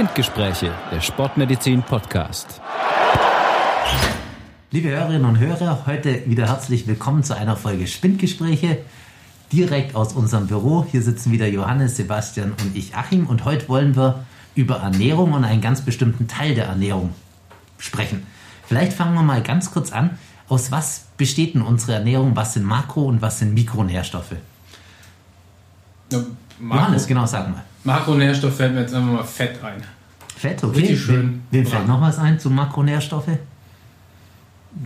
Spindgespräche, der Sportmedizin Podcast. Liebe Hörerinnen und Hörer, heute wieder herzlich willkommen zu einer Folge Spindgespräche. Direkt aus unserem Büro. Hier sitzen wieder Johannes, Sebastian und ich, Achim. Und heute wollen wir über Ernährung und einen ganz bestimmten Teil der Ernährung sprechen. Vielleicht fangen wir mal ganz kurz an. Aus was besteht denn unsere Ernährung? Was sind Makro- und was sind Mikronährstoffe? Ja, Makro, Johannes, genau, sag mal. Makronährstoff fällt mir jetzt einfach mal Fett ein. Fett, okay. Richtig schön. Wem, wem fällt noch was ein zu Makronährstoffe?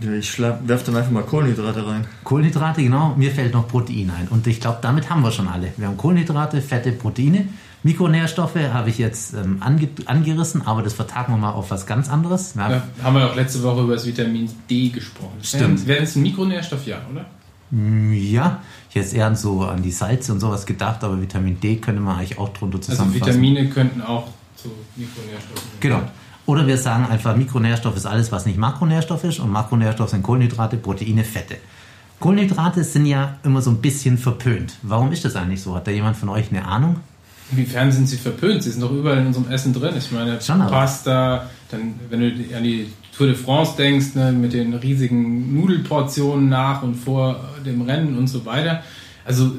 Ja, Ich werfe dann einfach mal Kohlenhydrate rein. Kohlenhydrate, genau. Mir fällt noch Protein ein. Und ich glaube, damit haben wir schon alle. Wir haben Kohlenhydrate, Fette, Proteine. Mikronährstoffe habe ich jetzt ähm, ange angerissen, aber das vertagen wir mal auf was ganz anderes. Ja, Da haben wir auch letzte Woche über das Vitamin D gesprochen. Stimmt. Wäre das ein Mikronährstoff? Ja, oder? ja, ich hätte eher an so an die Salze und sowas gedacht, aber Vitamin D könnte man eigentlich auch drunter Also zusammenfassen. Vitamine könnten auch zu Mikronährstoffen Genau. Oder wir sagen einfach, Mikronährstoff ist alles, was nicht Makronährstoff ist und Makronährstoff sind Kohlenhydrate, Proteine, Fette. Kohlenhydrate sind ja immer so ein bisschen verpönt. Warum ist das eigentlich so? Hat da jemand von euch eine Ahnung? Inwiefern sind sie verpönt? Sie sind doch überall in unserem Essen drin. Ich meine, Pasta, dann, wenn du an die Tour de France denkst, ne, mit den riesigen Nudelportionen nach und vor dem Rennen und so weiter. Also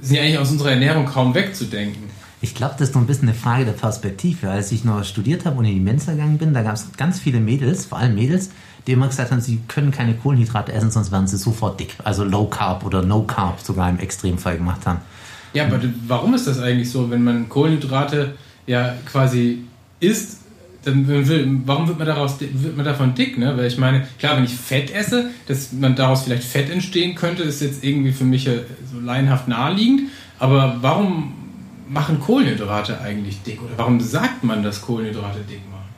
sind ja eigentlich aus unserer Ernährung kaum wegzudenken. Ich glaube, das ist noch ein bisschen eine Frage der Perspektive. Als ich noch studiert habe und in die Mensa gegangen bin, da gab es ganz viele Mädels, vor allem Mädels, die immer gesagt haben, sie können keine Kohlenhydrate essen, sonst werden sie sofort dick. Also Low Carb oder No Carb sogar im Extremfall gemacht haben. Ja, aber warum ist das eigentlich so, wenn man Kohlenhydrate ja quasi isst? Dann will, warum wird man, daraus, wird man davon dick? Ne? Weil ich meine, klar, wenn ich Fett esse, dass man daraus vielleicht Fett entstehen könnte, ist jetzt irgendwie für mich äh, so laienhaft naheliegend. Aber warum machen Kohlenhydrate eigentlich dick? Oder warum sagt man, dass Kohlenhydrate dick machen?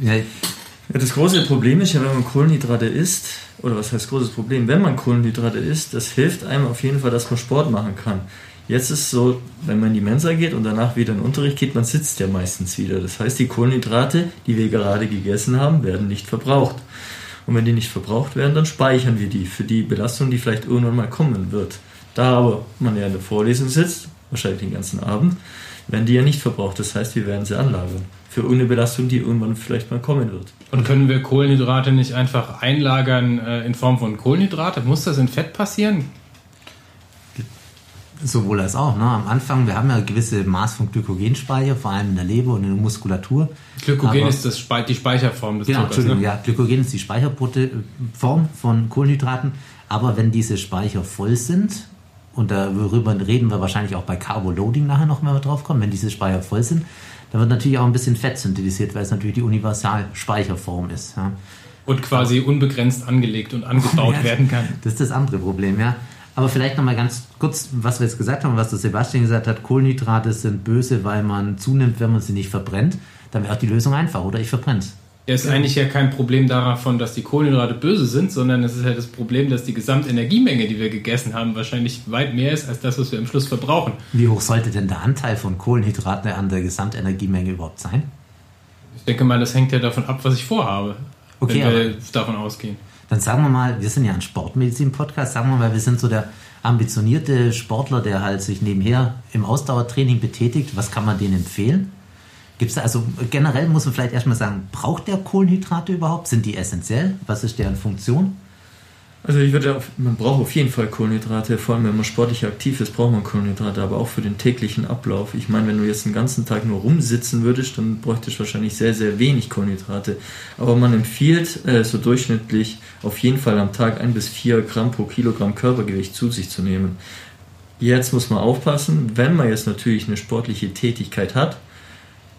Ja, das große Problem ist ja, wenn man Kohlenhydrate isst, oder was heißt großes Problem? Wenn man Kohlenhydrate isst, das hilft einem auf jeden Fall, dass man Sport machen kann. Jetzt ist es so, wenn man in die Mensa geht und danach wieder in den Unterricht geht, man sitzt ja meistens wieder. Das heißt, die Kohlenhydrate, die wir gerade gegessen haben, werden nicht verbraucht. Und wenn die nicht verbraucht werden, dann speichern wir die für die Belastung, die vielleicht irgendwann mal kommen wird. Da aber man ja in der Vorlesung sitzt, wahrscheinlich den ganzen Abend, werden die ja nicht verbraucht. Das heißt, wir werden sie anlagern. Für irgendeine Belastung, die irgendwann vielleicht mal kommen wird. Und können wir Kohlenhydrate nicht einfach einlagern äh, in Form von Kohlenhydrate? Muss das in Fett passieren? Sowohl als auch. Ne? Am Anfang, wir haben ja gewisse Maß von Glykogenspeicher, vor allem in der Leber und in der Muskulatur. Glykogen Aber- ist das Spe die Speicherform des Genau, Zuckers. Entschuldigung, Ne? ja, Glykogen ist die Speicherform von Kohlenhydraten. Aber wenn diese Speicher voll sind, und darüber reden wir wahrscheinlich auch bei Carboloading nachher noch, wir drauf kommen, wenn diese Speicher voll sind, dann wird natürlich auch ein bisschen Fett synthetisiert, weil es natürlich die Universalspeicherform ist. Ja. Und quasi unbegrenzt angelegt und angebaut Ja, werden kann. Das ist das andere Problem, ja. Aber vielleicht nochmal ganz kurz, was wir jetzt gesagt haben, was der Sebastian gesagt hat, Kohlenhydrate sind böse, weil man zunimmt, wenn man sie nicht verbrennt. Dann wäre auch die Lösung einfach, oder? Ich verbrenne Ja, ist eigentlich ja kein Problem davon, dass die Kohlenhydrate böse sind, sondern es ist ja das Problem, dass die Gesamtenergiemenge, die wir gegessen haben, wahrscheinlich weit mehr ist als das, was wir im Schluss verbrauchen. Wie hoch sollte denn der Anteil von Kohlenhydraten an der Gesamtenergiemenge überhaupt sein? Ich denke mal, das hängt ja davon ab, was ich vorhabe, Okay, wenn wir aber- davon ausgehen. Dann sagen wir mal, wir sind ja ein Sportmedizin-Podcast, sagen wir mal, wir sind so der ambitionierte Sportler, der halt sich nebenher im Ausdauertraining betätigt. Was kann man denen empfehlen? Gibt's da, also generell muss man vielleicht erstmal sagen, braucht der Kohlenhydrate überhaupt? Sind die essentiell? Was ist deren Funktion? Also ich würde auf, man braucht auf jeden Fall Kohlenhydrate, vor allem wenn man sportlich aktiv ist, braucht man Kohlenhydrate, aber auch für den täglichen Ablauf. Ich meine, wenn du jetzt den ganzen Tag nur rumsitzen würdest, dann bräuchtest du wahrscheinlich sehr, sehr wenig Kohlenhydrate. Aber man empfiehlt äh, so durchschnittlich auf jeden Fall am Tag ein bis vier Gramm pro Kilogramm Körpergewicht zu sich zu nehmen. Jetzt muss man aufpassen, wenn man jetzt natürlich eine sportliche Tätigkeit hat,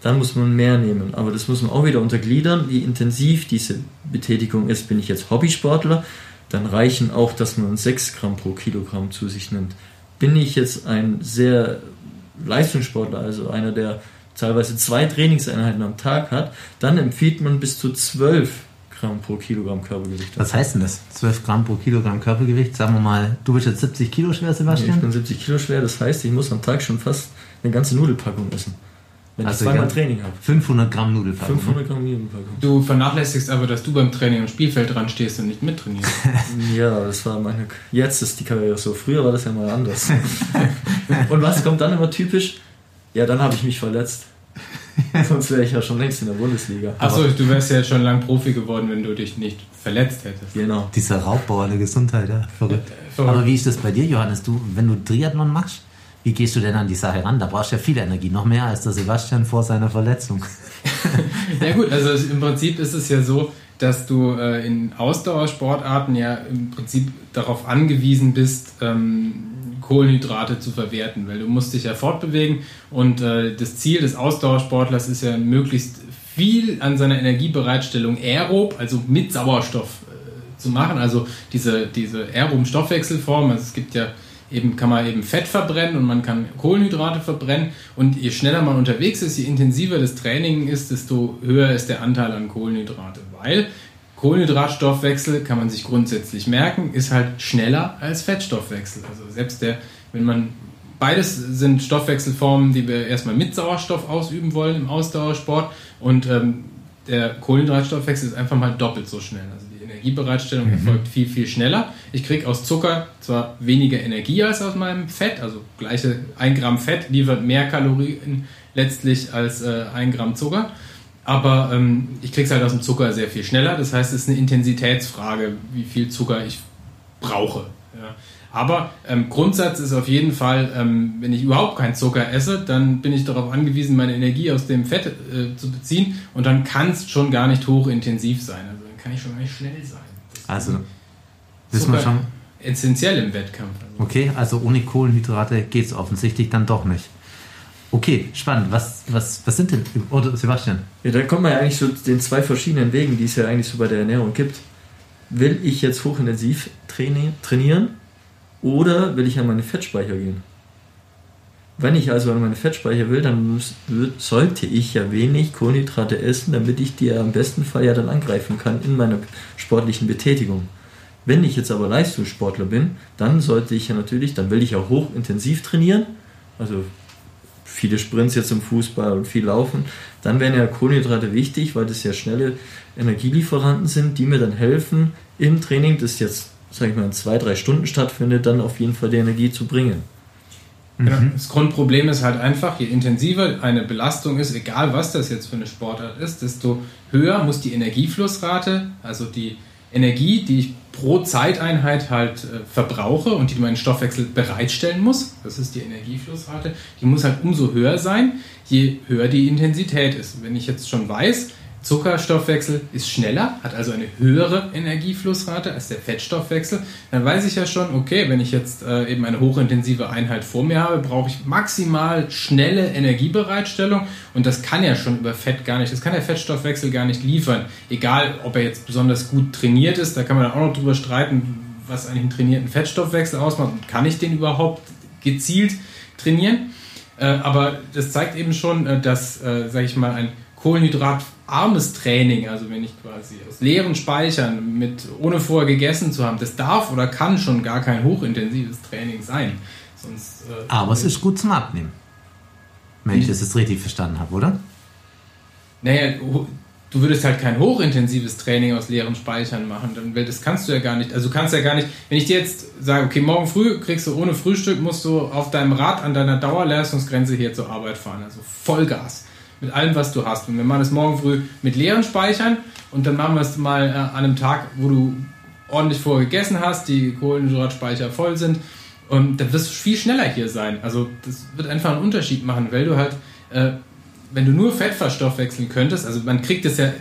dann muss man mehr nehmen. Aber das muss man auch wieder untergliedern, wie intensiv diese Betätigung ist. Bin ich jetzt Hobbysportler, dann reichen auch, dass man 6 Gramm pro Kilogramm zu sich nimmt. Bin ich jetzt ein sehr Leistungssportler, also einer, der teilweise zwei Trainingseinheiten am Tag hat, dann empfiehlt man bis zu 12 Gramm pro Kilogramm Körpergewicht. Was heißt denn das? 12 Gramm pro Kilogramm Körpergewicht? Sagen wir mal, du bist jetzt 70 Kilo schwer, Ich Sebastian? bin 70 Kilo schwer, das heißt, ich muss am Tag schon fast eine ganze Nudelpackung essen. Wenn Also ich zweimal. Training habe. 500 Gramm Nudelpackung. 500 Gramm Nudelpackung. Du vernachlässigst aber, dass du beim Training am Spielfeld dran stehst und nicht mittrainierst. Ja, das war meine. Jetzt ist die Karriere so. Früher war das ja mal anders. Und was kommt dann immer typisch? Ja, dann habe ich mich verletzt. Sonst wäre ich ja schon längst in der Bundesliga. Achso, du wärst ja schon lang Profi geworden, wenn du dich nicht verletzt hättest. Genau. Dieser Raubbau der Gesundheit, ja, verrückt. verrückt. Aber wie ist das bei dir, Johannes? Du, wenn du Triathlon machst, wie gehst du denn an die Sache ran? Da brauchst du ja viel Energie, noch mehr als der Sebastian vor seiner Verletzung. Ja gut, also im Prinzip ist es ja so, dass du äh, in Ausdauersportarten ja im Prinzip darauf angewiesen bist, ähm, Kohlenhydrate zu verwerten, weil du musst dich ja fortbewegen und äh, das Ziel des Ausdauersportlers ist ja möglichst viel an seiner Energiebereitstellung aerob, also mit Sauerstoff äh, zu machen, also diese, diese aeroben Stoffwechselform, also es gibt ja eben kann man eben Fett verbrennen und man kann Kohlenhydrate verbrennen und je schneller man unterwegs ist, je intensiver das Training ist, desto höher ist der Anteil an Kohlenhydrate, weil Kohlenhydratstoffwechsel kann man sich grundsätzlich merken, ist halt schneller als Fettstoffwechsel. Also selbst der, wenn man beides sind Stoffwechselformen, die wir erstmal mit Sauerstoff ausüben wollen im Ausdauersport und ähm, der Kohlenhydratstoffwechsel ist einfach mal doppelt so schnell. Also Energiebereitstellung erfolgt viel, viel schneller. Ich kriege aus Zucker zwar weniger Energie als aus meinem Fett, also gleiche 1 Gramm Fett liefert mehr Kalorien letztlich als äh, 1 Gramm Zucker. Aber ähm, ich kriege es halt aus dem Zucker sehr viel schneller. Das heißt, es ist eine Intensitätsfrage, wie viel Zucker ich brauche. Ja. Aber ähm, Grundsatz ist auf jeden Fall, ähm, wenn ich überhaupt keinen Zucker esse, dann bin ich darauf angewiesen, meine Energie aus dem Fett äh, zu beziehen. Und dann kann es schon gar nicht hochintensiv sein. Also kann ich schon gar nicht schnell sein. Das Also, ist wissen wir schon. essentiell im Wettkampf. Also, Okay, also ohne Kohlenhydrate geht es offensichtlich dann doch nicht. Okay, spannend. Was, was, was sind denn, oder Sebastian? Ja, dann kommt man ja eigentlich so den zwei verschiedenen Wegen, die es ja eigentlich so bei der Ernährung gibt. Will ich jetzt hochintensiv traini- trainieren oder will ich an meine Fettspeicher gehen? Wenn ich also an meine Fettspeicher will, dann muss, sollte ich ja wenig Kohlenhydrate essen, damit ich die ja im besten Fall ja dann angreifen kann in meiner sportlichen Betätigung. Wenn ich jetzt aber Leistungssportler bin, dann sollte ich ja natürlich, dann will ich ja hochintensiv trainieren, also viele Sprints jetzt im Fußball und viel Laufen, dann wären ja Kohlenhydrate wichtig, weil das ja schnelle Energielieferanten sind, die mir dann helfen, im Training, das jetzt, sag ich mal, in zwei, drei Stunden stattfindet, dann auf jeden Fall die Energie zu bringen. Genau. Das Grundproblem ist halt einfach, je intensiver eine Belastung ist, egal was das jetzt für eine Sportart ist, desto höher muss die Energieflussrate, also die Energie, die ich pro Zeiteinheit halt äh, verbrauche und die mein Stoffwechsel bereitstellen muss, das ist die Energieflussrate, die muss halt umso höher sein, je höher die Intensität ist. Wenn ich jetzt schon weiß, Zuckerstoffwechsel ist schneller, hat also eine höhere Energieflussrate als der Fettstoffwechsel, dann weiß ich ja schon, okay, wenn ich jetzt äh, eben eine hochintensive Einheit vor mir habe, brauche ich maximal schnelle Energiebereitstellung und das kann ja schon über Fett gar nicht, das kann der Fettstoffwechsel gar nicht liefern. Egal, ob er jetzt besonders gut trainiert ist, da kann man auch noch drüber streiten, was eigentlich einen trainierten Fettstoffwechsel ausmacht und kann ich den überhaupt gezielt trainieren? Äh, aber das zeigt eben schon, äh, dass, äh, sage ich mal, ein kohlenhydratarmes Training, also wenn ich quasi aus leeren Speichern mit ohne vorher gegessen zu haben, das darf oder kann schon gar kein hochintensives Training sein. Sonst, äh, Aber es ist gut zum Abnehmen. Wenn ich das jetzt richtig verstanden habe, oder? Naja, du würdest halt kein hochintensives Training aus leeren Speichern machen, dann, weil das kannst du ja gar nicht. Also du kannst ja gar nicht, wenn ich dir jetzt sage, okay, morgen früh kriegst du ohne Frühstück, musst du auf deinem Rad an deiner Dauerleistungsgrenze hier zur Arbeit fahren, also Vollgas. Mit allem, was du hast. Und wir machen es morgen früh mit leeren Speichern und dann machen wir es mal äh, an einem Tag, wo du ordentlich vorher gegessen hast, die Kohlenhydratspeicher voll sind. Und dann wirst du viel schneller hier sein. Also das wird einfach einen Unterschied machen, weil du halt, äh, wenn du nur Fett verstoffwechseln könntest, also man kriegt es ja,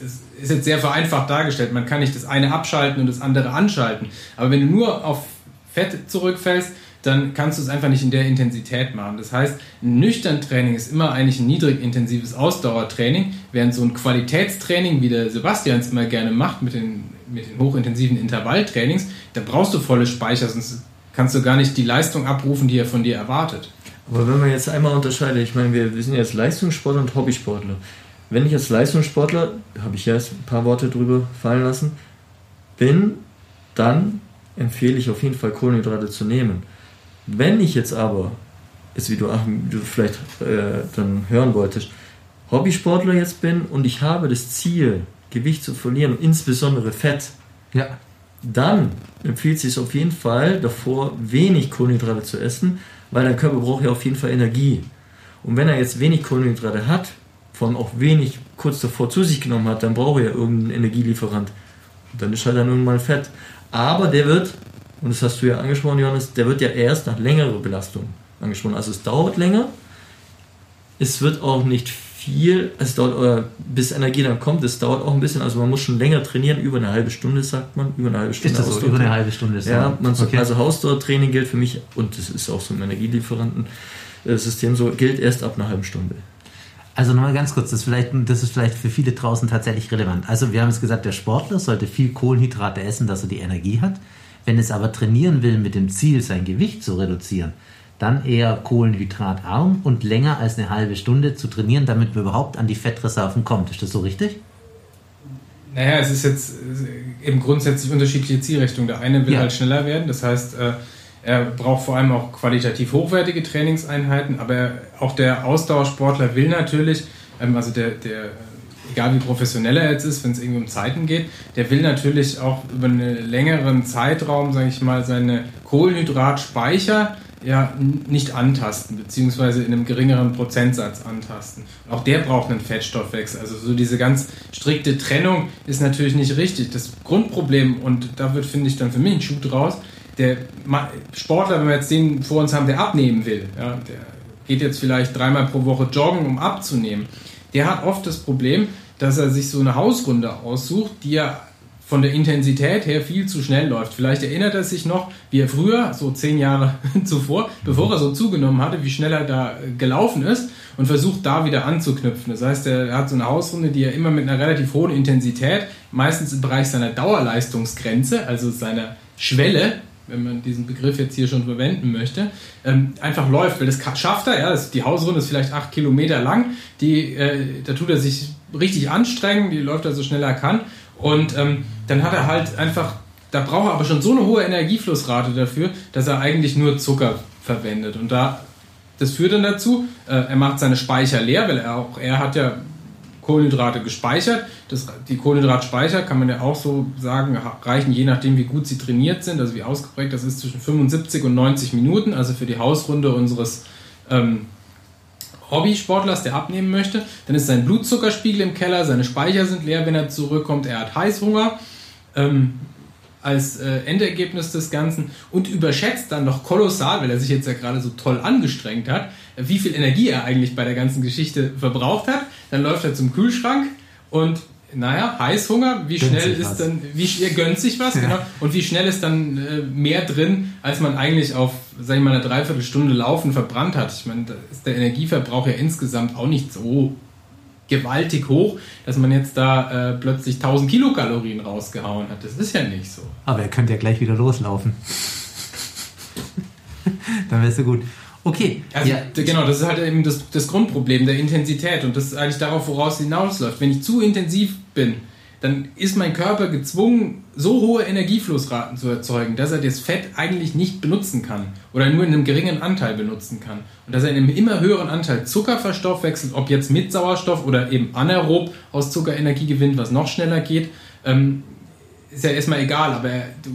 das ist jetzt sehr vereinfacht dargestellt, man kann nicht das eine abschalten und das andere anschalten. Aber wenn du nur auf Fett zurückfällst, dann kannst du es einfach nicht in der Intensität machen. Das heißt, ein nüchtern Training ist immer eigentlich ein niedrig intensives Ausdauertraining, während so ein Qualitätstraining, wie der Sebastian es immer gerne macht mit den, mit den hochintensiven Intervalltrainings, da brauchst du volle Speicher, sonst kannst du gar nicht die Leistung abrufen, die er von dir erwartet. Aber wenn man jetzt einmal unterscheidet, ich meine, wir, wir sind jetzt Leistungssportler und Hobbysportler. Wenn ich als Leistungssportler, habe ich ja erst ein paar Worte drüber fallen lassen, bin, dann empfehle ich auf jeden Fall Kohlenhydrate zu nehmen. Wenn ich jetzt aber, jetzt wie du, du vielleicht äh, dann hören wolltest, Hobbysportler jetzt bin und ich habe das Ziel, Gewicht zu verlieren, und insbesondere Fett, Ja. dann empfiehlt es sich auf jeden Fall davor, wenig Kohlenhydrate zu essen, weil dein Körper braucht ja auf jeden Fall Energie. Und wenn er jetzt wenig Kohlenhydrate hat, vor allem auch wenig kurz davor zu sich genommen hat, dann braucht er ja irgendeinen Energielieferant. Und dann ist halt dann irgendwann Fett. Aber der wird, und das hast du ja angesprochen, Johannes, der wird ja erst nach längerer Belastung angesprochen. Also es dauert länger, es wird auch nicht viel, es dauert, oder bis Energie dann kommt, es dauert auch ein bisschen, also man muss schon länger trainieren, über eine halbe Stunde sagt man, über eine halbe Stunde. Ist das so, über eine halbe Stunde? Ja, man okay. also Hausdauertraining gilt für mich, und das ist auch so im Energielieferantensystem so, gilt erst ab einer halben Stunde. Also nochmal ganz kurz, das ist, vielleicht, das ist vielleicht für viele draußen tatsächlich relevant. Also wir haben es gesagt, der Sportler sollte viel Kohlenhydrate essen, dass er die Energie hat. Wenn es aber trainieren will mit dem Ziel, sein Gewicht zu reduzieren, dann eher kohlenhydratarm und länger als eine halbe Stunde zu trainieren, damit man überhaupt an die Fettreserven kommt. Ist das so richtig? Naja, es ist jetzt eben grundsätzlich unterschiedliche Zielrichtungen. Der eine will ja. halt schneller werden, das heißt, äh, er braucht vor allem auch qualitativ hochwertige Trainingseinheiten, aber auch der Ausdauersportler will natürlich, ähm, also der, der egal wie professionell er jetzt ist, wenn es irgendwie um Zeiten geht, der will natürlich auch über einen längeren Zeitraum, sage ich mal, seine Kohlenhydratspeicher ja nicht antasten, beziehungsweise in einem geringeren Prozentsatz antasten. Auch der braucht einen Fettstoffwechsel. Also so diese ganz strikte Trennung ist natürlich nicht richtig. Das Grundproblem, und da wird, finde ich, dann für mich ein Schuh draus, der Sportler, wenn wir jetzt den vor uns haben, der abnehmen will, ja, der geht jetzt vielleicht dreimal pro Woche joggen, um abzunehmen, der hat oft das Problem, dass er sich so eine Hausrunde aussucht, die er von der Intensität her viel zu schnell läuft. Vielleicht erinnert er sich noch, wie er früher, so zehn Jahre zuvor, bevor er so zugenommen hatte, wie schnell er da gelaufen ist und versucht da wieder anzuknüpfen. Das heißt, er hat so eine Hausrunde, die er immer mit einer relativ hohen Intensität, meistens im Bereich seiner Dauerleistungsgrenze, also seiner Schwelle, wenn man diesen Begriff jetzt hier schon verwenden möchte, ähm, einfach läuft, weil das schafft er, ja, das, die Hausrunde ist vielleicht acht Kilometer lang, die, äh, da tut er sich richtig anstrengen, die läuft er so schnell er kann und ähm, dann hat er halt einfach, da braucht er aber schon so eine hohe Energieflussrate dafür, dass er eigentlich nur Zucker verwendet. Und da, das führt dann dazu, äh, er macht seine Speicher leer, weil er auch, er hat ja Kohlenhydrate gespeichert. Das, die Kohlenhydratspeicher kann man ja auch so sagen, reichen je nachdem, wie gut sie trainiert sind, also wie ausgeprägt das ist, zwischen 75 und 90 Minuten, also für die Hausrunde unseres ähm, Hobbysportlers, der abnehmen möchte, dann ist sein Blutzuckerspiegel im Keller, seine Speicher sind leer, wenn er zurückkommt, er hat Heißhunger ähm, als äh, Endergebnis des Ganzen und überschätzt dann noch kolossal, weil er sich jetzt ja gerade so toll angestrengt hat, wie viel Energie er eigentlich bei der ganzen Geschichte verbraucht hat. Dann läuft er zum Kühlschrank und naja, Heißhunger, wie gönnt schnell ist was. dann, wie er gönnt sich was, ja. genau, und wie schnell ist dann äh, mehr drin, als man eigentlich auf, sag ich mal, eine Dreiviertelstunde Laufen verbrannt hat. Ich meine, da ist der Energieverbrauch ja insgesamt auch nicht so gewaltig hoch, dass man jetzt da äh, plötzlich 1000 Kilokalorien rausgehauen hat. Das ist ja nicht so. Aber er könnte ja gleich wieder loslaufen. dann wärst du gut. Okay. Also, ja. genau, das ist halt eben das, das Grundproblem der Intensität und das ist eigentlich darauf, woraus es hinausläuft. Wenn ich zu intensiv bin, dann ist mein Körper gezwungen, so hohe Energieflussraten zu erzeugen, dass er das Fett eigentlich nicht benutzen kann oder nur in einem geringen Anteil benutzen kann. Und dass er in einem immer höheren Anteil Zucker verstoffwechselt, ob jetzt mit Sauerstoff oder eben anaerob aus Zucker Energie gewinnt, was noch schneller geht, ähm, ist ja erstmal egal, aber du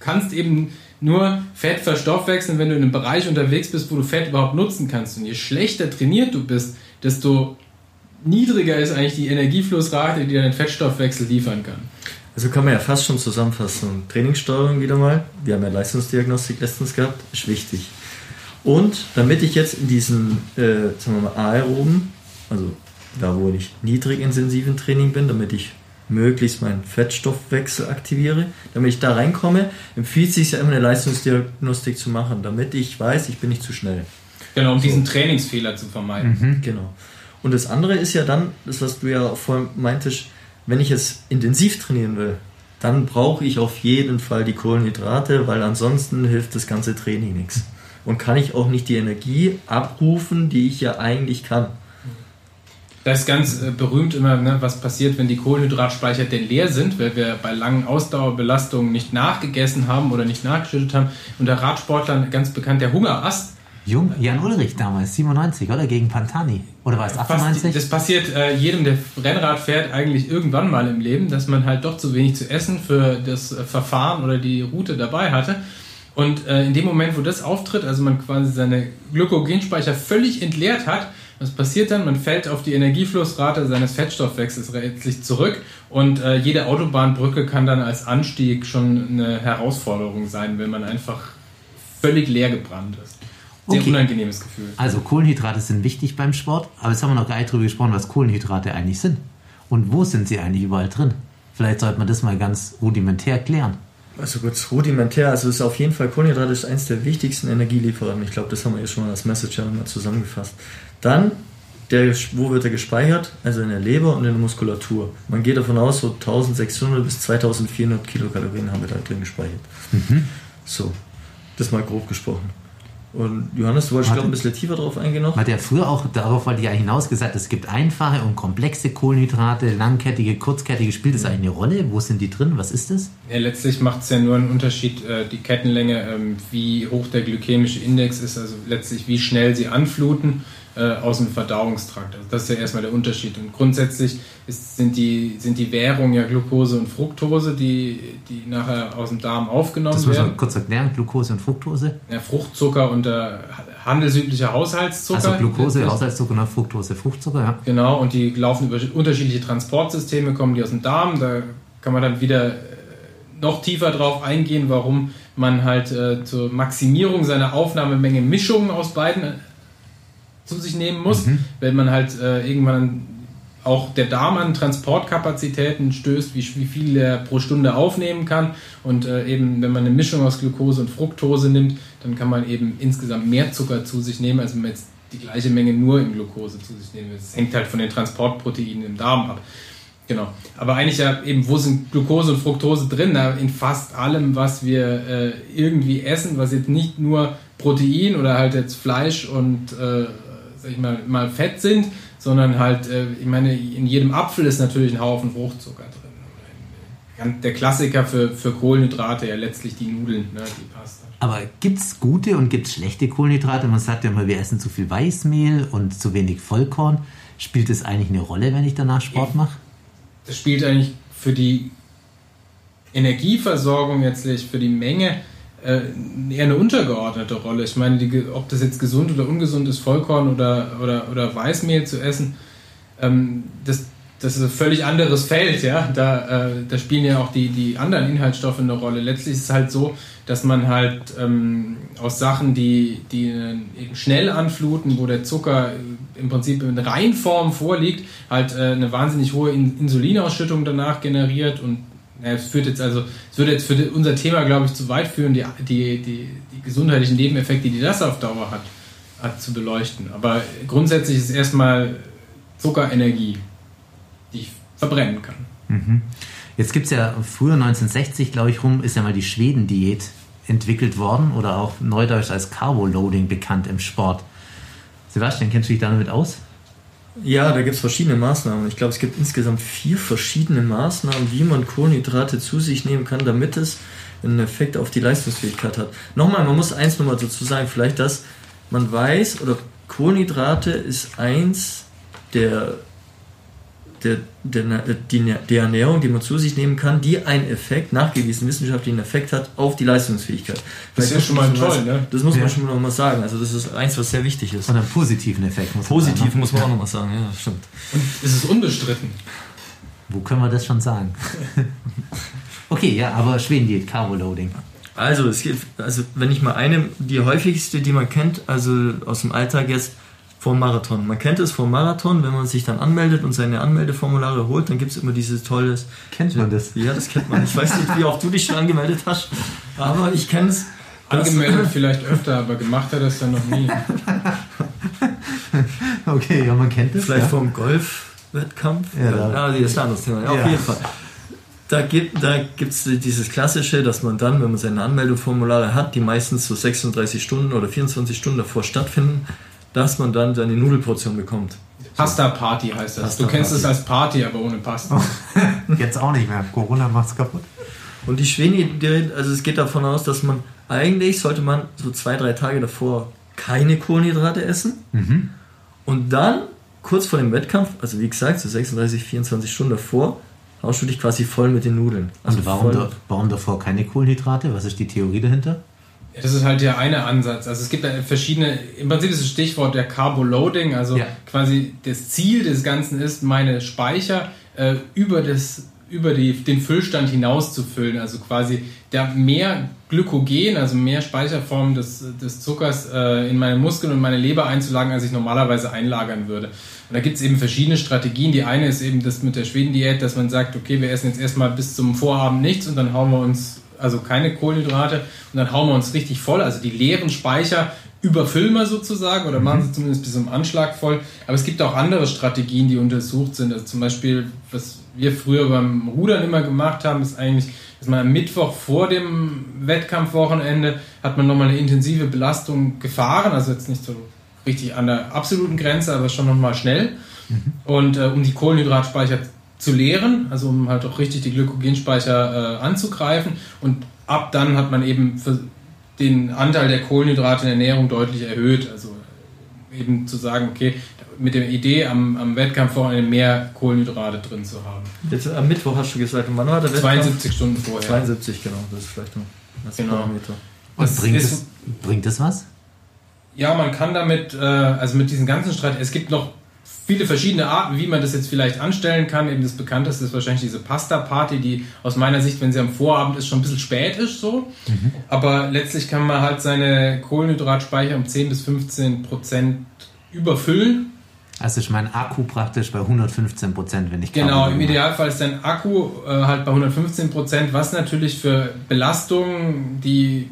kannst eben nur Fett verstoffwechseln, wenn du in einem Bereich unterwegs bist, wo du Fett überhaupt nutzen kannst. Und je schlechter trainiert du bist, desto niedriger ist eigentlich die Energieflussrate, die dein Fettstoffwechsel liefern kann. Also kann man ja fast schon zusammenfassen. Trainingssteuerung wieder mal, wir haben ja Leistungsdiagnostik letztens gehabt, ist wichtig. Und damit ich jetzt in diesen, äh, sagen wir mal, aeroben, also da wo ich niedrig intensiven Training bin, damit ich möglichst meinen Fettstoffwechsel aktiviere. Damit ich da reinkomme, empfiehlt es sich ja immer eine Leistungsdiagnostik zu machen, damit ich weiß, ich bin nicht zu schnell. Genau, um so. diesen Trainingsfehler zu vermeiden. Mhm. Genau. Und das andere ist ja dann, das was du ja vorhin meintest, wenn ich jetzt intensiv trainieren will, dann brauche ich auf jeden Fall die Kohlenhydrate, weil ansonsten hilft das ganze Training nichts. Und kann ich auch nicht die Energie abrufen, die ich ja eigentlich kann. Das ist ganz äh, berühmt immer, ne, was passiert, wenn die Kohlenhydratspeicher denn leer sind, weil wir bei langen Ausdauerbelastungen nicht nachgegessen haben oder nicht nachgeschüttet haben. Unter Radsportlern ganz bekannt der Hungerast. Jung, Jan Ulrich damals, 97, oder? Gegen Pantani. Oder war es 98? Das passiert äh, jedem, der Rennrad fährt, eigentlich irgendwann mal im Leben, dass man halt doch zu wenig zu essen für das äh, Verfahren oder die Route dabei hatte. Und äh, in dem Moment, wo das auftritt, also man quasi seine Glykogenspeicher völlig entleert hat, Was passiert dann? Man fällt auf die Energieflussrate seines Fettstoffwechsels letztlich zurück und äh, jede Autobahnbrücke kann dann als Anstieg schon eine Herausforderung sein, wenn man einfach völlig leer gebrannt ist. Sehr Okay. unangenehmes Gefühl. Also Kohlenhydrate sind wichtig beim Sport, aber jetzt haben wir noch gar nicht drüber gesprochen, was Kohlenhydrate eigentlich sind. Und wo sind sie eigentlich überall drin? Vielleicht sollte man das mal ganz rudimentär klären. Also kurz rudimentär, also es ist auf jeden Fall Kohlenhydrate ist eines der wichtigsten Energielieferanten. Ich glaube, das haben wir ja schon mal als Message ja mal zusammengefasst. Dann, der, wo wird er gespeichert? Also in der Leber und in der Muskulatur. Man geht davon aus, so 1600 bis 2400 Kilokalorien haben wir da drin gespeichert. So, das mal grob gesprochen. Und Johannes, du wolltest, glaube ein bisschen tiefer drauf eingehen noch? Hat ja früher auch, darauf wollte ich ja hinaus gesagt, es gibt einfache und komplexe Kohlenhydrate, langkettige, kurzkettige. Spielt das eigentlich eine Rolle? Wo sind die drin? Was ist das? Ja, letztlich macht es ja nur einen Unterschied, äh, die Kettenlänge, ähm, wie hoch der glykämische Index ist, also letztlich wie schnell sie anfluten äh, aus dem Verdauungstrakt. Also das ist ja erstmal der Unterschied. Und grundsätzlich ist, sind, die, sind die Währungen ja Glucose und Fructose, die, die nachher aus dem Darm aufgenommen Das muss man werden. kurz erklären, Glucose und Fructose. Ja, Fruchtzucker und äh, handelsüblicher Haushaltszucker. Also Glucose. Haushaltszucker und Fructose, Fruchtzucker, ja. Genau, und die laufen über unterschiedliche Transportsysteme, kommen die aus dem Darm. Da kann man dann wieder äh, noch tiefer drauf eingehen, warum man halt äh, zur Maximierung seiner Aufnahmemenge Mischungen aus beiden zu sich nehmen muss, wenn man halt äh, irgendwann auch der Darm an Transportkapazitäten stößt, wie, wie viel er pro Stunde aufnehmen kann. Und äh, eben, wenn man eine Mischung aus Glucose und Fructose nimmt, dann kann man eben insgesamt mehr Zucker zu sich nehmen, als wenn man jetzt die gleiche Menge nur in Glucose zu sich nehmen. Das hängt halt von den Transportproteinen im Darm ab. Genau. Aber eigentlich ja eben, wo sind Glucose und Fructose drin? Na, in fast allem, was wir äh, irgendwie essen, was jetzt nicht nur Protein oder halt jetzt Fleisch und äh, sag ich mal, mal Fett sind, sondern halt, äh, ich meine, in jedem Apfel ist natürlich ein Haufen Fruchtzucker drin. Der Klassiker für, für Kohlenhydrate ja letztlich die Nudeln, ne, die Pasta. Aber gibt es gute und gibt es schlechte Kohlenhydrate? Man sagt ja immer, wir essen zu viel Weißmehl und zu wenig Vollkorn. Spielt das eigentlich eine Rolle, wenn ich danach Sport mache? das spielt eigentlich für die Energieversorgung letztlich, für die Menge eher eine untergeordnete Rolle. Ich meine, die, ob das jetzt gesund oder ungesund ist, Vollkorn oder, oder, oder Weißmehl zu essen, ähm, das, das ist ein völlig anderes Feld, ja. Da, äh, da spielen ja auch die, die anderen Inhaltsstoffe eine Rolle. Letztlich ist es halt so, dass man halt ähm, aus Sachen, die, die äh, eben schnell anfluten, wo der Zucker äh, im Prinzip in Reinform vorliegt, halt äh, eine wahnsinnig hohe In Insulinausschüttung danach generiert und es führt jetzt also, es würde jetzt für unser Thema, glaube ich, zu weit führen, die, die, die, die gesundheitlichen Nebeneffekte, die das auf Dauer hat, hat, zu beleuchten. Aber grundsätzlich ist erstmal Zuckerenergie, die ich verbrennen kann. Jetzt gibt es ja früher 1960, glaube ich, rum, ist ja mal die Schweden-Diät entwickelt worden oder auch neudeutsch als Carbo-Loading bekannt im Sport. Sebastian, kennst du dich damit aus? Ja, da gibt es verschiedene Maßnahmen. Ich glaube, es gibt insgesamt vier verschiedene Maßnahmen, wie man Kohlenhydrate zu sich nehmen kann, damit es einen Effekt auf die Leistungsfähigkeit hat. Nochmal, man muss eins nochmal dazu sagen, vielleicht, dass man weiß, oder Kohlenhydrate ist eins der, der, der, die, die Ernährung, die man zu sich nehmen kann, die einen Effekt, nachgewiesen wissenschaftlichen Effekt hat auf die Leistungsfähigkeit. Das ist ja schon mal toll, was- ne? Das muss Ja. man schon noch mal sagen. Also das ist eins, was sehr wichtig ist. Und einen positiven Effekt. Muss man Positiv sagen. muss man auch nochmal sagen, ja, stimmt. Und es ist unbestritten. Wo können wir das schon sagen? okay, ja, aber Schweden-Diät, Carbo-Loading. Also, es gibt, also wenn ich mal eine, die häufigste, die man kennt, also aus dem Alltag jetzt, vor Marathon. Man kennt es vor Marathon, wenn man sich dann anmeldet und seine Anmeldeformulare holt, dann gibt es immer dieses tolles. Kennt man das? Ja, das kennt man. Ich weiß nicht, wie auch du dich schon angemeldet hast, aber ich kenne es. Angemeldet vielleicht öfter, aber gemacht hat er es dann noch nie. Okay, ja, man kennt das. Vielleicht ja. vom Golfwettkampf. Ja, da- ja, das ist ein anderes Thema. Ja, Ja. auf jeden Fall. Da gibt da gibt's dieses Klassische, dass man dann, wenn man seine Anmeldeformulare hat, die meistens so 36 Stunden oder 24 Stunden davor stattfinden, dass man dann seine Nudelportion bekommt. Pasta Party heißt das. Pasta du kennst Party. es als Party, aber ohne Pasta. Jetzt auch nicht mehr. Corona macht's kaputt. Und die Schweden, also es geht davon aus, dass man eigentlich sollte man so zwei, drei Tage davor keine Kohlenhydrate essen und dann kurz vor dem Wettkampf, also wie gesagt, so 36, 24 Stunden davor, haust du dich quasi voll mit den Nudeln. Also Und warum, da, warum davor keine Kohlenhydrate? Was ist die Theorie dahinter? Das ist halt der eine Ansatz. Also es gibt verschiedene, im Prinzip ist das Stichwort der Carboloading, also ja. quasi das Ziel des Ganzen ist, meine Speicher äh, über, das, über die, den Füllstand hinaus zu füllen. Also quasi der mehr Glykogen, also mehr Speicherformen des, des Zuckers äh, in meine Muskeln und meine Leber einzulagern, als ich normalerweise einlagern würde. Und da gibt es eben verschiedene Strategien. Die eine ist eben das mit der Schwedendiät, dass man sagt, okay, wir essen jetzt erstmal bis zum Vorabend nichts und dann hauen wir uns also keine Kohlenhydrate und dann hauen wir uns richtig voll. Also die leeren Speicher überfüllen wir sozusagen oder machen sie mhm. zumindest bis zum Anschlag voll. Aber es gibt auch andere Strategien, die untersucht sind. Also zum Beispiel, was wir früher beim Rudern immer gemacht haben, ist eigentlich, dass man am Mittwoch vor dem Wettkampfwochenende hat man nochmal eine intensive Belastung gefahren. Also jetzt nicht so richtig an der absoluten Grenze, aber schon nochmal schnell. Mhm. Und äh, um die Kohlenhydratspeicher zu leeren, also um halt auch richtig die Glykogenspeicher äh, anzugreifen. Und ab dann hat man eben den Anteil der Kohlenhydrate in der Ernährung deutlich erhöht. Also eben zu sagen, okay, mit der Idee, am, am Wettkampfwochenende mehr Kohlenhydrate drin zu haben. Jetzt am Mittwoch hast du gesagt, wann war der 72 Stunden vorher. 72, genau, das ist vielleicht noch das genau. Parameter. Und bringt, es, bringt es was? Ja, man kann damit, äh, also mit diesen ganzen Streit, es gibt noch viele verschiedene Arten, wie man das jetzt vielleicht anstellen kann. Eben das bekannteste ist wahrscheinlich diese Pasta-Party, die aus meiner Sicht, wenn sie am Vorabend ist, schon ein bisschen spät ist so. Mhm. Aber letztlich kann man halt seine Kohlenhydratspeicher um 10 bis 15 Prozent überfüllen. Also ist mein Akku praktisch bei 115 Prozent, wenn ich Genau, im Idealfall ist dein Akku äh, halt bei 115 Prozent, was natürlich für Belastungen, die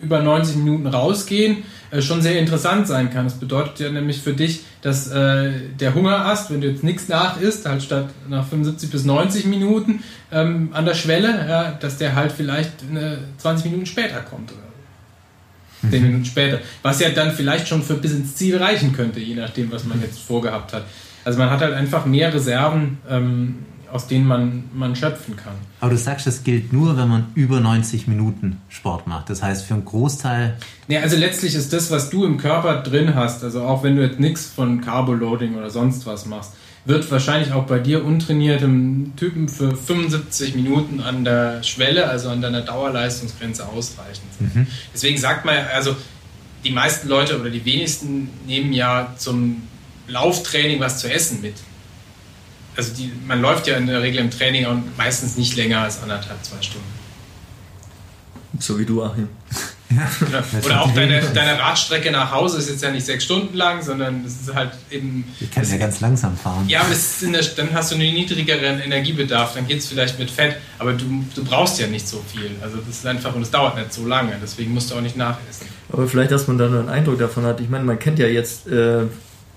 über 90 Minuten rausgehen, äh, schon sehr interessant sein kann. Das bedeutet ja nämlich für dich, dass äh, der Hungerast, wenn du jetzt nichts nach isst, halt statt nach 75 bis 90 Minuten ähm, an der Schwelle, ja, dass der halt vielleicht eine 20 Minuten später kommt oder 10 mhm. Minuten später. Was ja dann vielleicht schon für bis ins Ziel reichen könnte, je nachdem, was man jetzt vorgehabt hat. Also man hat halt einfach mehr Reserven. Ähm, aus denen man, man schöpfen kann. Aber du sagst, das gilt nur, wenn man über 90 Minuten Sport macht. Das heißt, für einen Großteil. Ja, also letztlich ist das, was du im Körper drin hast, also auch wenn du jetzt nichts von Carboloading oder sonst was machst, wird wahrscheinlich auch bei dir untrainiertem Typen für 75 Minuten an der Schwelle, also an deiner Dauerleistungsgrenze ausreichen. Mhm. Deswegen sagt man, also die meisten Leute oder die wenigsten nehmen ja zum Lauftraining was zu essen mit also die, man läuft ja in der Regel im Training und meistens nicht länger als anderthalb, zwei Stunden. So wie du, Achim. Ja. Oder auch deine, deine Radstrecke nach Hause ist jetzt ja nicht sechs Stunden lang, sondern es ist halt eben. Wir können ja ganz langsam fahren. Ja, aber der, dann hast du einen niedrigeren Energiebedarf, dann geht es vielleicht mit Fett, aber du, du brauchst ja nicht so viel. Also das ist einfach und es dauert nicht so lange, deswegen musst du auch nicht nachessen. Aber vielleicht, dass man dann einen Eindruck davon hat. Ich meine, man kennt ja jetzt äh,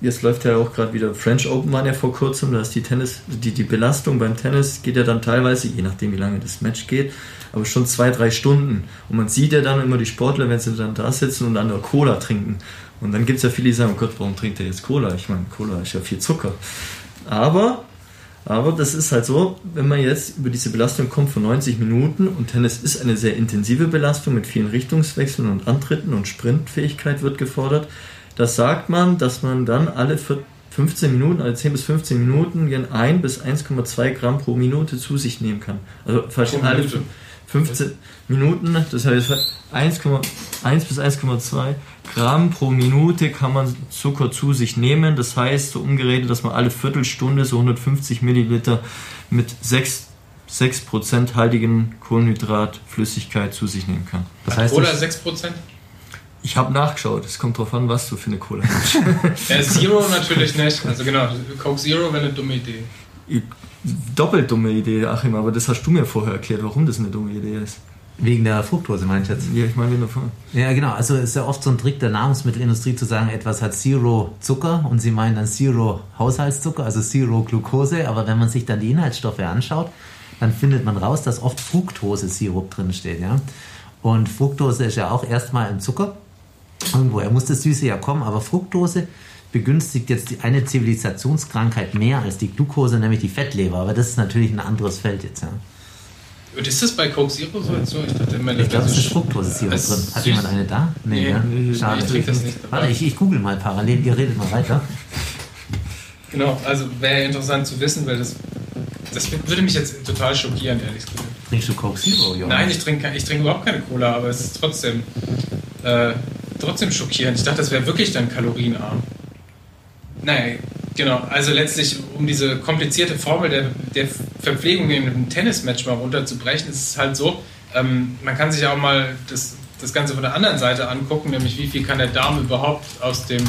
Jetzt läuft ja auch gerade wieder French Open waren ja vor kurzem, da ist die Tennis, die, die Belastung beim Tennis geht ja dann teilweise, je nachdem wie lange das Match geht, aber schon zwei, drei Stunden. Und man sieht ja dann immer die Sportler, wenn sie dann da sitzen und dann nur Cola trinken. Und dann gibt es ja viele, die sagen, oh Gott, warum trinkt er jetzt Cola? Ich meine, Cola ist ja viel Zucker. Aber, aber das ist halt so, wenn man jetzt über diese Belastung kommt von 90 Minuten und Tennis ist eine sehr intensive Belastung mit vielen Richtungswechseln und Antritten und Sprintfähigkeit wird gefordert, das sagt man, dass man dann alle 15 Minuten, alle 10 bis 15 Minuten 1 bis 1,2 Gramm pro Minute zu sich nehmen kann. Also verstehen alle 15 Minuten, das heißt 1, 1 bis 1,2 Gramm pro Minute kann man Zucker zu sich nehmen. Das heißt, so umgeredet, dass man alle Viertelstunde so 150 Milliliter mit 6 6% haltigen Kohlenhydratflüssigkeit zu sich nehmen kann. Das heißt, Oder 6%? Ich habe nachgeschaut. Es kommt darauf an, was du für eine Cola hast. ja, Zero natürlich nicht. Also genau, Coke Zero wäre eine dumme Idee. Doppelt dumme Idee, Achim, aber das hast du mir vorher erklärt, warum das eine dumme Idee ist. Wegen der Fructose, meinst du jetzt? Ja, ich meine wegen davon. Ja, genau. Also es ist ja oft so ein Trick der Nahrungsmittelindustrie zu sagen, etwas hat Zero Zucker und sie meinen dann Zero Haushaltszucker, also Zero Glucose. Aber wenn man sich dann die Inhaltsstoffe anschaut, dann findet man raus, dass oft Fructose-Sirup drinsteht. Ja? Und Fructose ist ja auch erstmal ein Zucker Irgendwoher muss das Süße ja kommen, aber Fructose begünstigt jetzt eine Zivilisationskrankheit mehr als die Glucose, nämlich die Fettleber. Aber das ist natürlich ein anderes Feld jetzt. Ja. Und ist das bei Coke Zero so? so? Ich dachte immer, ich glaube, es ist Fructose-Sirup drin. Hat jemand eine da? Nee, nee, ja? nee Schade. Ich das nicht. Warte, ich, ich google mal parallel, ihr redet mal weiter. Genau, also wäre interessant zu wissen, weil das, das würde mich jetzt total schockieren, ehrlich gesagt. Trinkst du Coke Zero, Johannes? Nein, ich trinke ich trink überhaupt keine Cola, aber es ist trotzdem, äh, trotzdem schockierend. Ich dachte, das wäre wirklich dann kalorienarm. Naja, genau. Also letztlich, um diese komplizierte Formel der, der Verpflegung in einem Tennismatch mal runterzubrechen, ist es halt so, ähm, man kann sich auch mal das, das Ganze von der anderen Seite angucken, nämlich wie viel kann der Darm überhaupt aus, dem,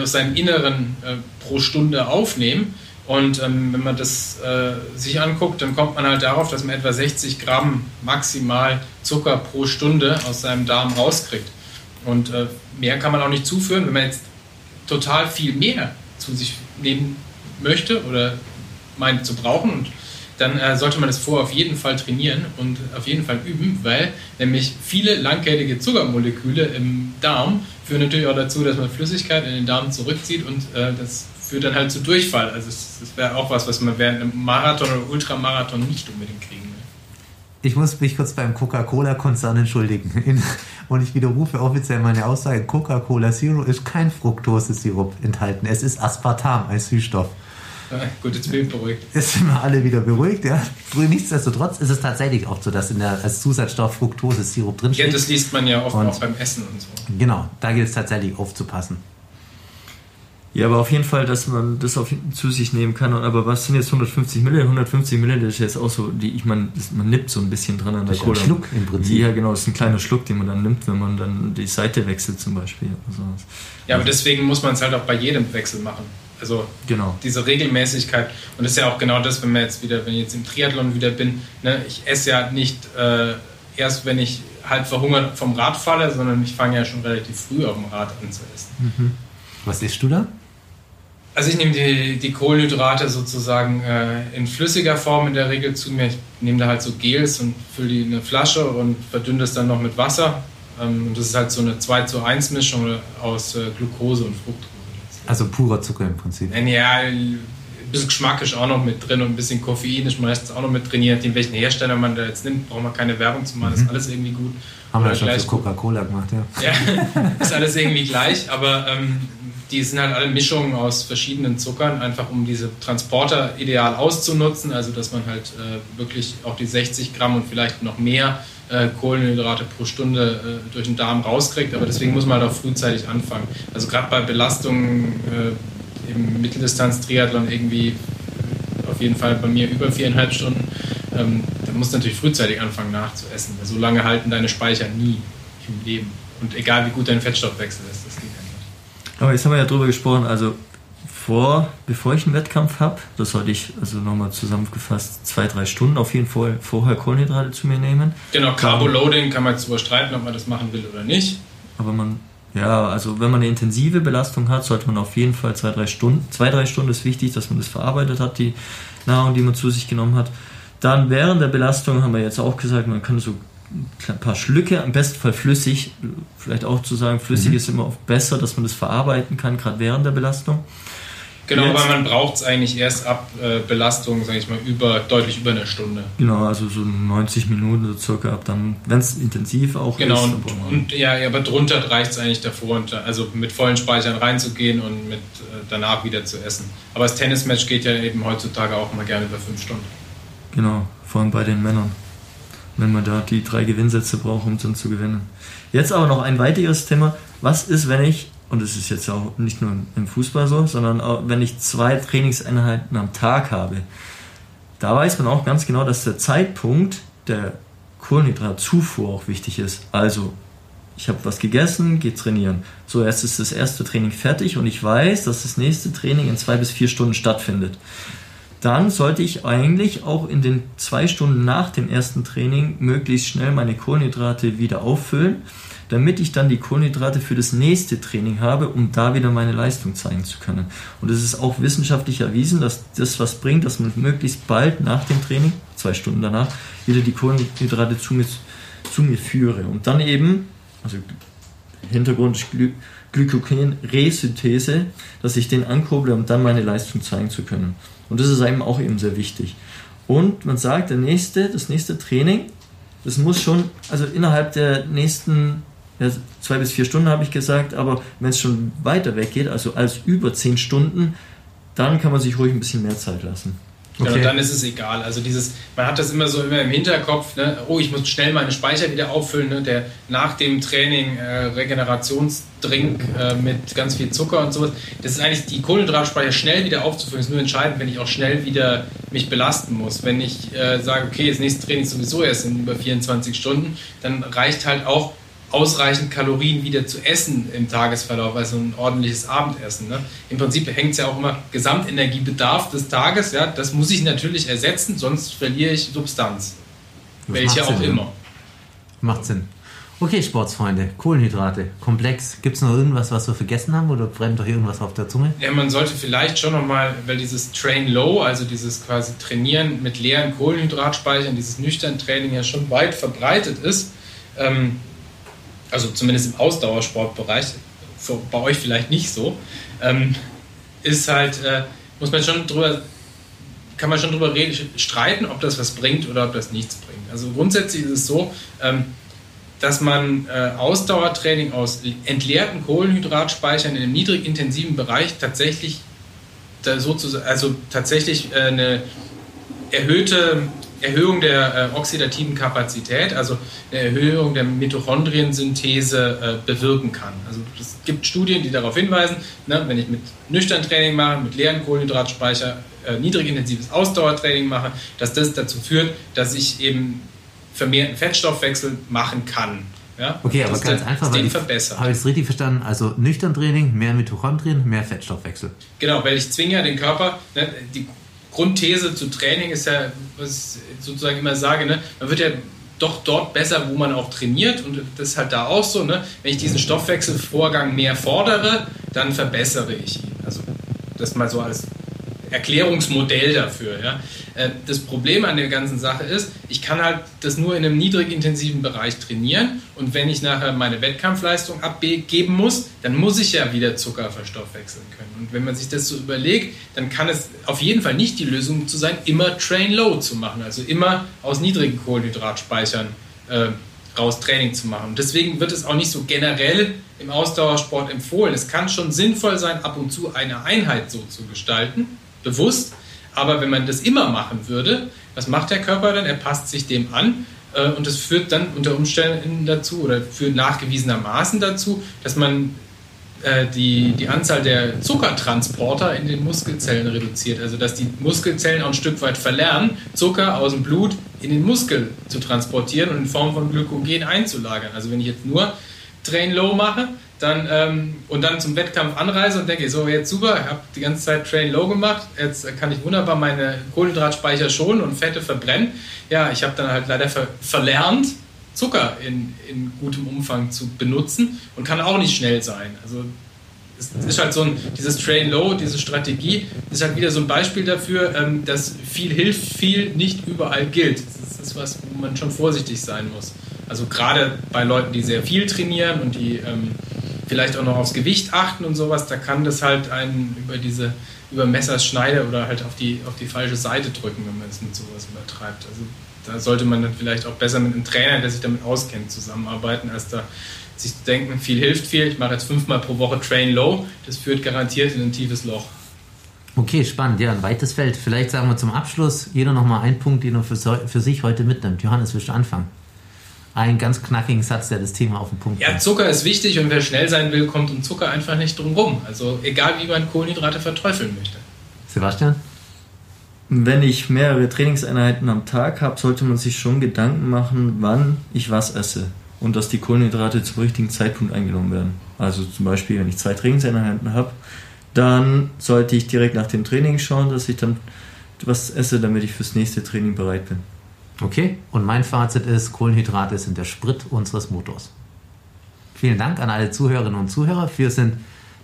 aus seinem Inneren äh, pro Stunde aufnehmen. Und ähm, wenn man das äh, sich anguckt, dann kommt man halt darauf, dass man etwa 60 Gramm maximal Zucker pro Stunde aus seinem Darm rauskriegt. Und äh, mehr kann man auch nicht zuführen. Wenn man jetzt total viel mehr zu sich nehmen möchte oder meint zu brauchen, und dann äh, sollte man das vorher auf jeden Fall trainieren und auf jeden Fall üben, weil nämlich viele langkettige Zuckermoleküle im Darm führen natürlich auch dazu, dass man Flüssigkeit in den Darm zurückzieht und äh, das führt dann halt zu Durchfall. Also das wäre auch was, was man während einem Marathon oder Ultramarathon nicht unbedingt kriegen. Ich muss mich kurz beim Coca-Cola-Konzern entschuldigen. In, und ich widerrufe offiziell meine Aussage: Coca-Cola Zero ist kein Fructose-Sirup enthalten. Es ist Aspartam, ein Süßstoff. Ah, gut, jetzt bin ich beruhigt. Jetzt sind wir alle wieder beruhigt, ja. Nichtsdestotrotz ist es tatsächlich auch so, dass in der, als Zusatzstoff Fructose-Sirup drinsteht. Ja, das liest man ja oft Und- auch beim Essen und so. Genau, da gilt es tatsächlich aufzupassen. Ja, aber auf jeden Fall, dass man das auf, zu sich nehmen kann. Und, aber was sind jetzt 150 Milliliter? 150 Milliliter ist jetzt auch so, die, ich meine, man nippt so ein bisschen dran an der Das ist ein Cola. Schluck im Prinzip. Ja, genau, das ist ein kleiner Schluck, den man dann nimmt, wenn man dann die Seite wechselt zum Beispiel. Also, Ja, aber deswegen muss man es halt auch bei jedem Wechsel machen. Also genau. diese Regelmäßigkeit. Und das ist ja auch genau das, wenn man jetzt wieder, wenn ich jetzt im Triathlon wieder bin, ne, ich esse ja nicht äh, erst, wenn ich halb verhungert vom Rad falle, sondern ich fange ja schon relativ früh auf dem Rad an zu essen. Was isst du da? Also ich nehme die, die Kohlenhydrate sozusagen äh, in flüssiger Form in der Regel zu mir. Ich nehme da halt so Gels und fülle die in eine Flasche und verdünne das dann noch mit Wasser. Ähm, und das ist halt so eine 2 zu 1 Mischung aus äh, Glucose und Fructose. Also purer Zucker im Prinzip. Ja, ein bisschen Geschmack ist auch noch mit drin und ein bisschen Koffein ist meistens auch noch mit drin. Je nachdem, welchen Hersteller man da jetzt nimmt, braucht man keine Werbung zu machen. Ist alles irgendwie gut. Haben wir Oder ja schon gleich Coca-Cola gemacht, ja. ja, ist alles irgendwie gleich, aber ähm, die sind halt alle Mischungen aus verschiedenen Zuckern, einfach um diese Transporter ideal auszunutzen, also dass man halt äh, wirklich auch die 60 Gramm und vielleicht noch mehr äh, Kohlenhydrate pro Stunde äh, durch den Darm rauskriegt, aber deswegen muss man halt auch frühzeitig anfangen. Also gerade bei Belastungen äh, im Mitteldistanz-Triathlon irgendwie auf jeden Fall bei mir über viereinhalb Stunden, ähm, da musst du natürlich frühzeitig anfangen nachzuessen, weil so lange halten deine Speicher nie im Leben. Und egal wie gut dein Fettstoffwechsel ist, das geht ja nicht. Aber jetzt haben wir ja drüber gesprochen, also vor, bevor ich einen Wettkampf habe, das sollte ich also nochmal zusammengefasst zwei, drei Stunden auf jeden Fall vorher Kohlenhydrate zu mir nehmen. Genau, Carboloading kann man jetzt überstreiten, ob man das machen will oder nicht. Aber man, ja, also wenn man eine intensive Belastung hat, sollte man auf jeden Fall zwei, drei Stunden, zwei, drei Stunden ist wichtig, dass man das verarbeitet hat, die Nahrung, die man zu sich genommen hat. Dann während der Belastung haben wir jetzt auch gesagt, man kann so ein paar Schlücke, im besten Fall flüssig, vielleicht auch zu sagen, flüssig ist immer oft besser, dass man das verarbeiten kann, gerade während der Belastung. Genau, Jetzt- weil man braucht es eigentlich erst ab äh, Belastung, sage ich mal, über, deutlich über eine Stunde. Genau, also so 90 Minuten so circa ab dann, wenn es intensiv auch Genau, ist. und, aber man- und ja, ja, aber drunter reicht es eigentlich davor, und, also mit vollen Speichern reinzugehen und mit äh, danach wieder zu essen. Aber das Tennismatch geht ja eben heutzutage auch immer gerne über fünf Stunden. Genau, vor allem bei den Männern. Wenn man da die drei Gewinnsätze braucht, um dann zu gewinnen. Jetzt aber noch ein weiteres Thema. Was ist, wenn ich, und das ist jetzt auch nicht nur im Fußball so, sondern auch wenn ich zwei Trainingseinheiten am Tag habe? Da weiß man auch ganz genau, dass der Zeitpunkt der Kohlenhydratzufuhr auch wichtig ist. Also, ich habe was gegessen, gehe trainieren. So, erst ist das erste Training fertig und ich weiß, dass das nächste Training in zwei bis vier Stunden stattfindet dann sollte ich eigentlich auch in den zwei Stunden nach dem ersten Training möglichst schnell meine Kohlenhydrate wieder auffüllen, damit ich dann die Kohlenhydrate für das nächste Training habe, um da wieder meine Leistung zeigen zu können. Und es ist auch wissenschaftlich erwiesen, dass das was bringt, dass man möglichst bald nach dem Training, zwei Stunden danach, wieder die Kohlenhydrate zu mir, zu mir führe. Und dann eben, also Hintergrund ist Glykogen-Resynthese, dass ich den ankurble, um dann meine Leistung zeigen zu können. Und das ist einem auch eben sehr wichtig. Und man sagt, der nächste, das nächste Training, das muss schon, also innerhalb der nächsten ja, zwei bis vier Stunden habe ich gesagt, aber wenn es schon weiter weggeht, also als über zehn Stunden, dann kann man sich ruhig ein bisschen mehr Zeit lassen. Okay. Und dann ist es egal. Also dieses, man hat das immer so immer im Hinterkopf, ne? oh, ich muss schnell meine Speicher wieder auffüllen, ne? der nach dem Training äh, Regenerationsdrink äh, mit ganz viel Zucker und sowas. Das ist eigentlich die Kohlenhydratspeicher schnell wieder aufzufüllen, ist nur entscheidend, wenn ich auch schnell wieder mich belasten muss. Wenn ich äh, sage, okay, das nächste Training ist sowieso erst in über 24 Stunden, dann reicht halt auch ausreichend Kalorien wieder zu essen im Tagesverlauf, also ein ordentliches Abendessen. Ne? Im Prinzip hängt es ja auch immer Gesamtenergiebedarf des Tages, ja, das muss ich natürlich ersetzen, sonst verliere ich Substanz. Das Welche auch Sinn, immer. Macht Sinn. Okay, Sportsfreunde, Kohlenhydrate, komplex. Gibt es noch irgendwas, was wir vergessen haben oder brennt doch irgendwas auf der Zunge? Ja, man sollte vielleicht schon nochmal, weil dieses Train Low, also dieses quasi Trainieren mit leeren Kohlenhydratspeichern, dieses nüchtern Training ja schon weit verbreitet ist, ähm, also zumindest im Ausdauersportbereich, für, bei euch vielleicht nicht so, ähm, ist halt, äh, muss man schon drüber, kann man schon drüber reden, streiten, ob das was bringt oder ob das nichts bringt. Also grundsätzlich ist es so, ähm, dass man äh, Ausdauertraining aus entleerten Kohlenhydratspeichern in einem niedrig intensiven Bereich tatsächlich sozusagen, also tatsächlich äh, eine erhöhte Erhöhung der äh, oxidativen Kapazität, also eine Erhöhung der Mitochondriensynthese äh, bewirken kann. Also es gibt Studien, die darauf hinweisen, ne, wenn ich mit nüchtern Training mache, mit leeren Kohlenhydratspeicher, äh, niedrigintensives Ausdauertraining mache, dass das dazu führt, dass ich eben vermehrten Fettstoffwechsel machen kann. Ja? Okay, aber ganz einfach, weil ich, habe ich es richtig verstanden? Also nüchtern Training, mehr Mitochondrien, mehr Fettstoffwechsel. Genau, weil ich zwinge ja den Körper, ne, die Grundthese zu Training ist ja, was ich sozusagen immer sage, ne, man wird ja doch dort besser, wo man auch trainiert und das ist halt da auch so, ne, wenn ich diesen Stoffwechselvorgang mehr fordere, dann verbessere ich ihn. Also das mal so als Erklärungsmodell dafür. Ja. Äh, das Problem an der ganzen Sache ist, ich kann halt das nur in einem niedrig intensiven Bereich trainieren und wenn ich nachher meine Wettkampfleistung abgeben muss, dann muss ich ja wieder Zucker verstoffwechseln können. Und wenn man sich das so überlegt, dann kann es auf jeden Fall nicht die Lösung zu sein, immer Train Low zu machen, also immer aus niedrigen Kohlenhydratspeichern äh, raus Training zu machen. Und deswegen wird es auch nicht so generell im Ausdauersport empfohlen. Es kann schon sinnvoll sein, ab und zu eine Einheit so zu gestalten, bewusst. Aber wenn man das immer machen würde, was macht der Körper dann? Er passt sich dem an äh, und das führt dann unter Umständen dazu oder führt nachgewiesenermaßen dazu, dass man äh, die, die Anzahl der Zuckertransporter in den Muskelzellen reduziert. Also dass die Muskelzellen auch ein Stück weit verlernen, Zucker aus dem Blut in den Muskel zu transportieren und in Form von Glykogen einzulagern. Also wenn ich jetzt nur Train Low mache, dann, ähm, und dann zum Wettkampf anreise und denke, so jetzt super, ich habe die ganze Zeit Train Low gemacht, jetzt kann ich wunderbar meine Kohlenhydratspeicher schonen und Fette verbrennen. Ja, ich habe dann halt leider ver verlernt, Zucker in, in gutem Umfang zu benutzen und kann auch nicht schnell sein. Also es ist halt so ein, dieses Train Low, diese Strategie, ist halt wieder so ein Beispiel dafür, ähm, dass viel hilft, viel nicht überall gilt. Das ist was, wo man schon vorsichtig sein muss. Also gerade bei Leuten, die sehr viel trainieren und die ähm, vielleicht auch noch aufs Gewicht achten und sowas, da kann das halt einen über diese über Messerschneide oder halt auf die, auf die falsche Seite drücken, wenn man es mit sowas übertreibt. Also da sollte man dann vielleicht auch besser mit einem Trainer, der sich damit auskennt, zusammenarbeiten, als da sich zu denken, viel hilft viel, ich mache jetzt fünfmal pro Woche Train Low, das führt garantiert in ein tiefes Loch. Okay, spannend, ja, ein weites Feld. Vielleicht sagen wir zum Abschluss jeder nochmal einen Punkt, den er für, für sich heute mitnimmt. Johannes, willst du anfangen? Einen ganz knackigen Satz, der das Thema auf den Punkt bringt. Ja, Zucker ist wichtig und wer schnell sein will, kommt um Zucker einfach nicht drum rum. Also egal, wie man Kohlenhydrate verteufeln möchte. Sebastian? Wenn ich mehrere Trainingseinheiten am Tag habe, sollte man sich schon Gedanken machen, wann ich was esse und dass die Kohlenhydrate zum richtigen Zeitpunkt eingenommen werden. Also zum Beispiel, wenn ich zwei Trainingseinheiten habe, dann sollte ich direkt nach dem Training schauen, dass ich dann was esse, damit ich fürs nächste Training bereit bin. Okay, und mein Fazit ist, Kohlenhydrate sind der Sprit unseres Motors. Vielen Dank an alle Zuhörerinnen und Zuhörer. Wir sind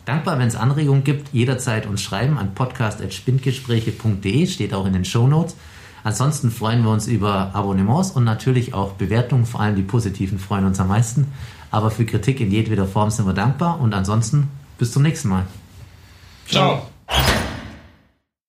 dankbar, wenn es Anregungen gibt, jederzeit uns schreiben an podcast.spindgespräche.de, steht auch in den Show Notes. Ansonsten freuen wir uns über Abonnements und natürlich auch Bewertungen, vor allem die positiven freuen uns am meisten. Aber für Kritik in jedweder Form sind wir dankbar und ansonsten bis zum nächsten Mal. Ciao.